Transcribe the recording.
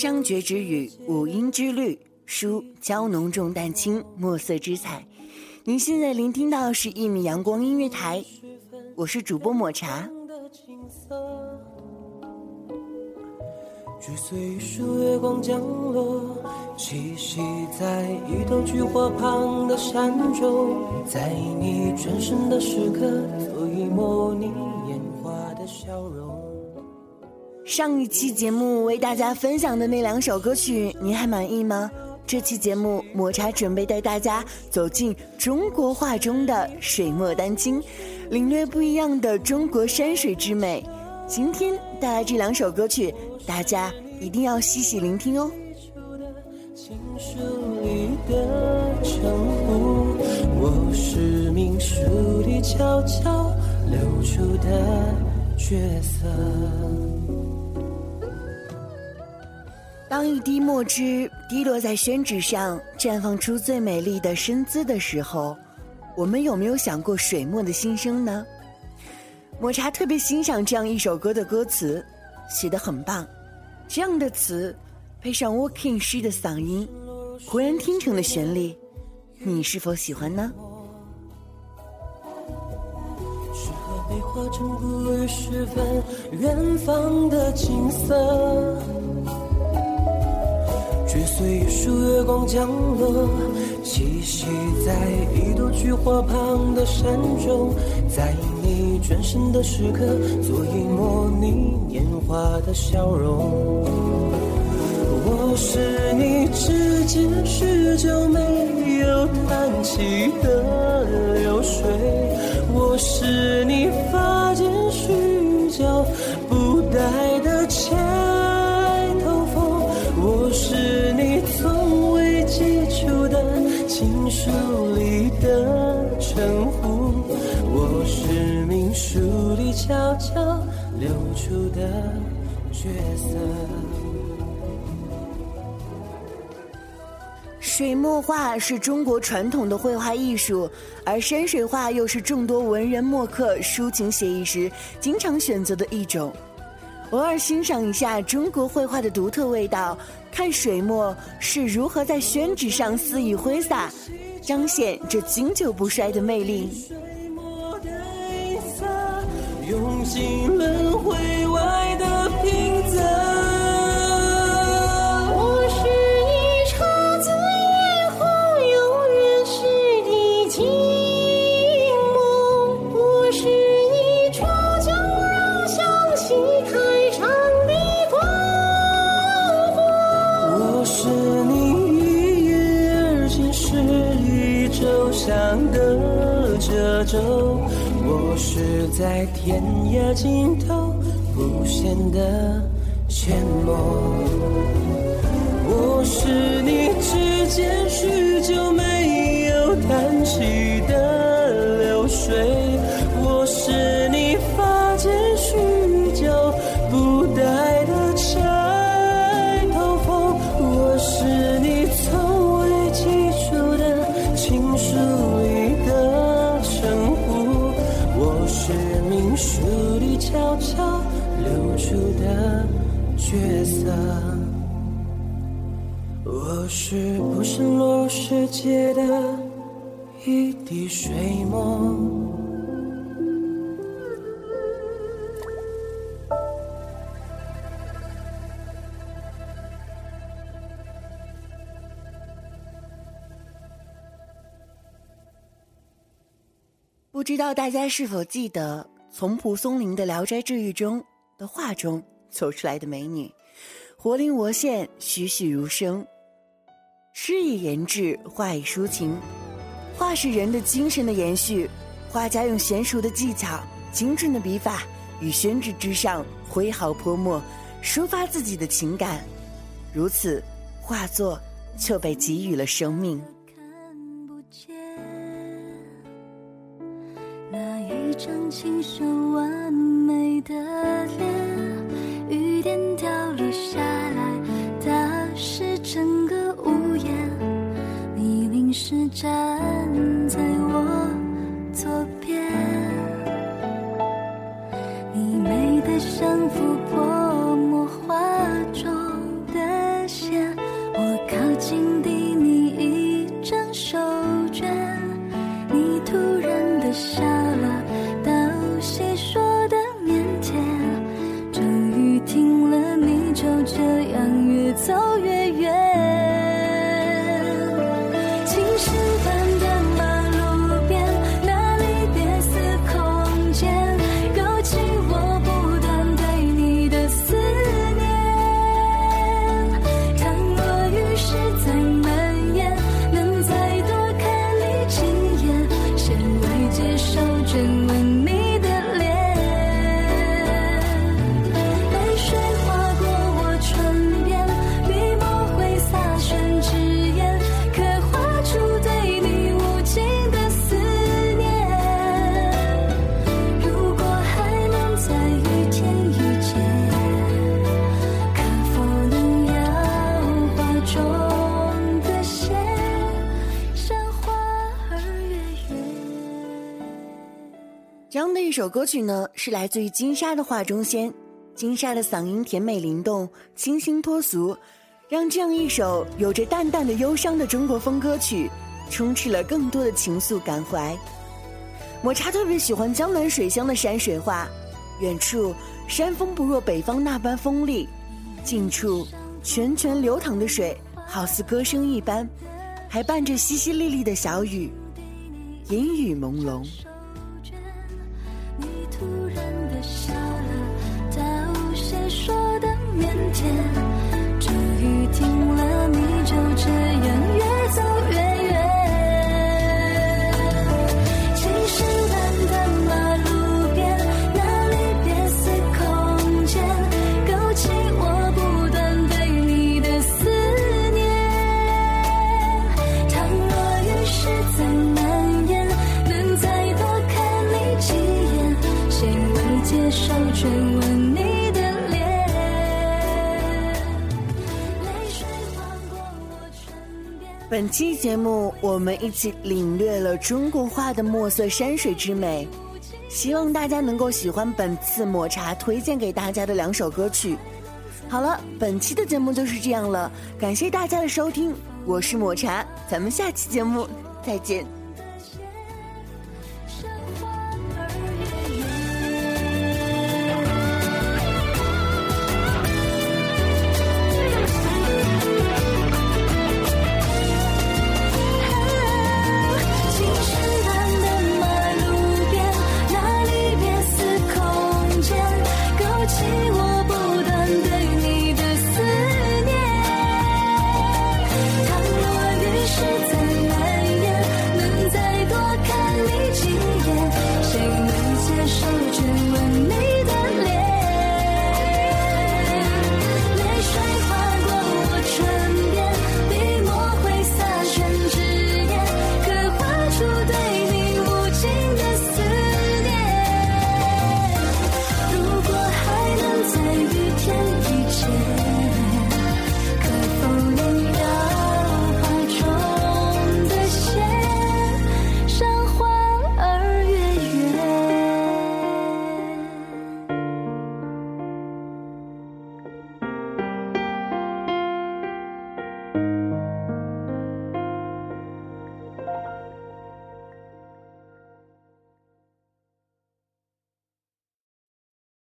商角徵羽，五音之律；书娇浓重淡轻，墨色之彩。您现在聆听到是一米阳光音乐台，我是主播抹茶。追随树月光降落，栖息在一朵菊花旁的山中，在你转身的时刻，足以模拟年华的笑容。上一期节目为大家分享的那两首歌曲，您还满意吗？这期节目，抹茶准备带大家走进中国画中的水墨丹青，领略不一样的中国山水之美。今天带来这两首歌曲，大家一定要细细聆听哦。我是命书里悄悄流出的角色。当一滴墨汁滴落在宣纸上，绽放出最美丽的身姿的时候，我们有没有想过水墨的心声呢？抹茶特别欣赏这样一首歌的歌词，写得很棒。这样的词，配上 Walking 师的嗓音，浑然天成的旋律，你是否喜欢呢？被化成故日时分远方的景色。追随一束月光降落，栖息在一朵菊花旁的山中，在你转身的时刻，足以模拟年华的笑容。我是你指尖许久没有弹起的流水，我是你发间许久不戴的牵。是你从未寄出的情书里的称呼，我是命书里悄悄流出的角色。水墨画是中国传统的绘画艺术，而山水画又是众多文人墨客抒情写意时经常选择的一种。偶尔欣赏一下中国绘画的独特味道，看水墨是如何在宣纸上肆意挥洒，彰显这经久不衰的魅力。用尽轮回外的尽头无限的漩涡，我是你指尖许久没有弹起的流水，我是是不是落入世界的一滴水墨。不知道大家是否记得？从蒲松龄的《聊斋志异》中的画中走出来的美女，活灵活现，栩栩如生。诗以言志，画以抒情，画是人的精神的延续。画家用娴熟的技巧、精准的笔法，与宣纸之上挥毫泼墨，抒发自己的情感。如此，画作就被给予了生命。看不见那一张清秀完美的脸，站在我左边，你美得像幅泼一首歌曲呢，是来自于金莎的《画中仙》。金莎的嗓音甜美灵动，清新脱俗，让这样一首有着淡淡的忧伤的中国风歌曲，充斥了更多的情愫感怀。抹茶特别喜欢江南水乡的山水画，远处山峰不若北方那般锋利，近处泉泉流淌的水好似歌声一般，还伴着淅淅沥沥的小雨，阴雨朦胧。本期节目，我们一起领略了中国画的墨色山水之美，希望大家能够喜欢本次抹茶推荐给大家的两首歌曲。好了，本期的节目就是这样了，感谢大家的收听，我是抹茶，咱们下期节目再见。